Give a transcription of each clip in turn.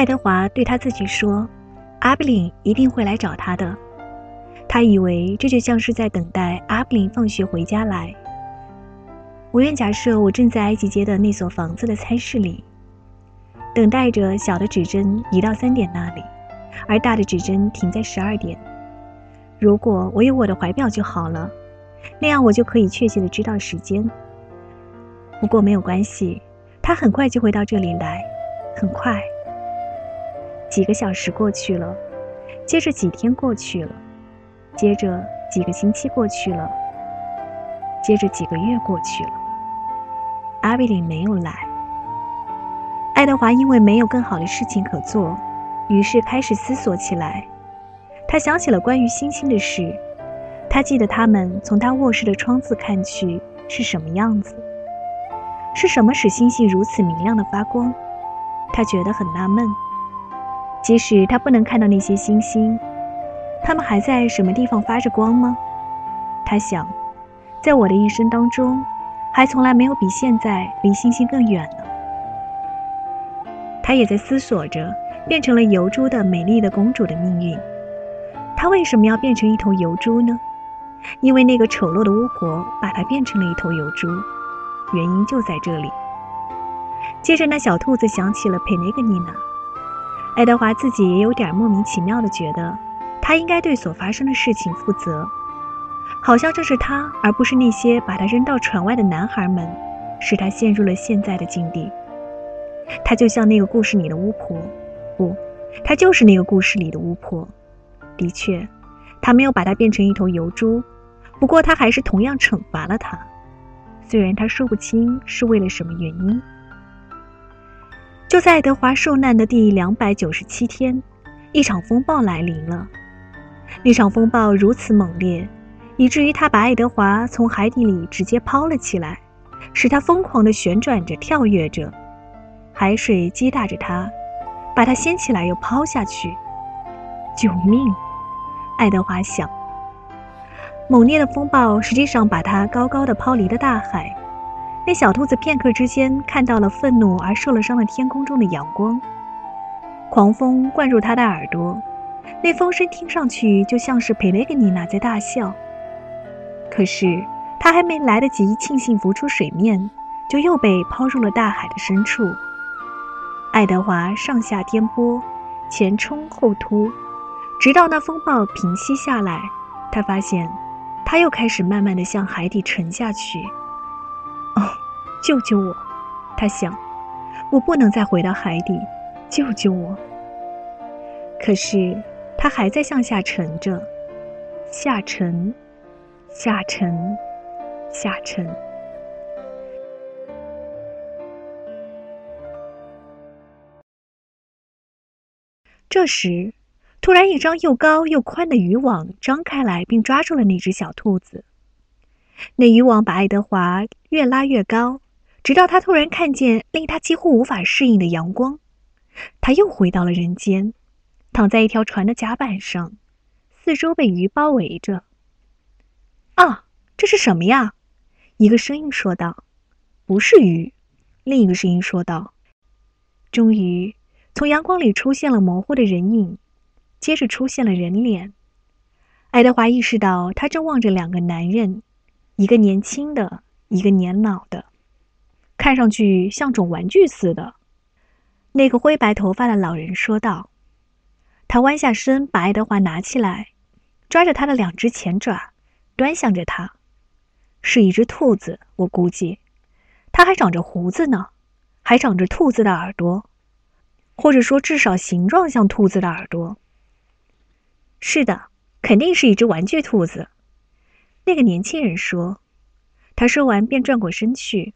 爱德华对他自己说：“阿布林一定会来找他的。”他以为这就像是在等待阿布林放学回家来。我愿假设我正在埃及街的那所房子的餐室里，等待着小的指针移到三点那里，而大的指针停在十二点。如果我有我的怀表就好了，那样我就可以确切的知道时间。不过没有关系，他很快就会到这里来，很快。几个小时过去了，接着几天过去了。接着几个星期过去了，接着几个月过去了，阿比林没有来。爱德华因为没有更好的事情可做，于是开始思索起来。他想起了关于星星的事，他记得他们从他卧室的窗子看去是什么样子，是什么使星星如此明亮的发光？他觉得很纳闷。即使他不能看到那些星星。他们还在什么地方发着光吗？他想，在我的一生当中，还从来没有比现在离星星更远了。他也在思索着变成了油猪的美丽的公主的命运。她为什么要变成一头油猪呢？因为那个丑陋的巫婆把她变成了一头油猪。原因就在这里。接着，那小兔子想起了佩内格妮娜。爱德华自己也有点莫名其妙的觉得。他应该对所发生的事情负责，好像正是他，而不是那些把他扔到船外的男孩们，使他陷入了现在的境地。他就像那个故事里的巫婆，不，他就是那个故事里的巫婆。的确，他没有把他变成一头油猪，不过他还是同样惩罚了他，虽然他说不清是为了什么原因。就在爱德华受难的第两百九十七天，一场风暴来临了。那场风暴如此猛烈，以至于他把爱德华从海底里直接抛了起来，使他疯狂地旋转着、跳跃着。海水击打着他，把他掀起来又抛下去。救命！爱德华想。猛烈的风暴实际上把他高高的抛离了大海。那小兔子片刻之间看到了愤怒而受了伤的天空中的阳光。狂风灌入他的耳朵。那风声听上去就像是佩雷格尼娜在大笑，可是他还没来得及庆幸浮出水面，就又被抛入了大海的深处。爱德华上下颠簸，前冲后突，直到那风暴平息下来，他发现他又开始慢慢的向海底沉下去。救救我！他想，我不能再回到海底，救救我！可是。他还在向下沉着，下沉，下沉，下沉。这时，突然，一张又高又宽的渔网张开来，并抓住了那只小兔子。那渔网把爱德华越拉越高，直到他突然看见令他几乎无法适应的阳光。他又回到了人间。躺在一条船的甲板上，四周被鱼包围着。啊，这是什么呀？一个声音说道：“不是鱼。”另一个声音说道：“终于，从阳光里出现了模糊的人影，接着出现了人脸。”爱德华意识到，他正望着两个男人，一个年轻的，一个年老的，看上去像种玩具似的。那个灰白头发的老人说道。他弯下身，把爱德华拿起来，抓着他的两只前爪，端详着他。是一只兔子，我估计，它还长着胡子呢，还长着兔子的耳朵，或者说至少形状像兔子的耳朵。是的，肯定是一只玩具兔子。那个年轻人说。他说完便转过身去。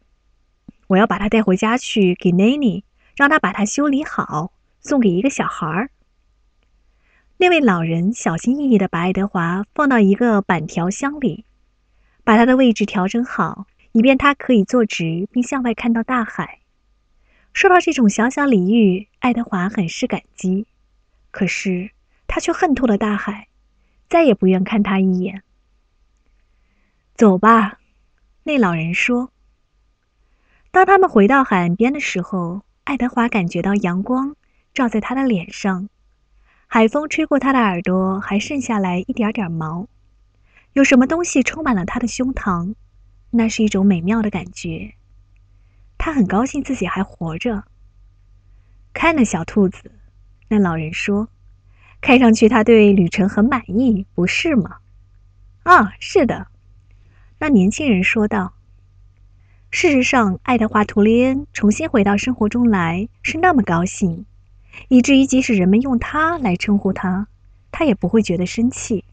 我要把它带回家去给奈妮，让他把它修理好，送给一个小孩儿。那位老人小心翼翼地把爱德华放到一个板条箱里，把他的位置调整好，以便他可以坐直并向外看到大海。受到这种小小礼遇，爱德华很是感激。可是他却恨透了大海，再也不愿看他一眼。走吧，那老人说。当他们回到海岸边的时候，爱德华感觉到阳光照在他的脸上，海风吹过他的耳朵，还剩下来一点点毛。有什么东西充满了他的胸膛，那是一种美妙的感觉。他很高兴自己还活着。看那小兔子，那老人说：“看上去他对旅程很满意，不是吗？”“啊，是的。”那年轻人说道。事实上，爱德华·图利恩重新回到生活中来是那么高兴，以至于即使人们用他来称呼他，他也不会觉得生气。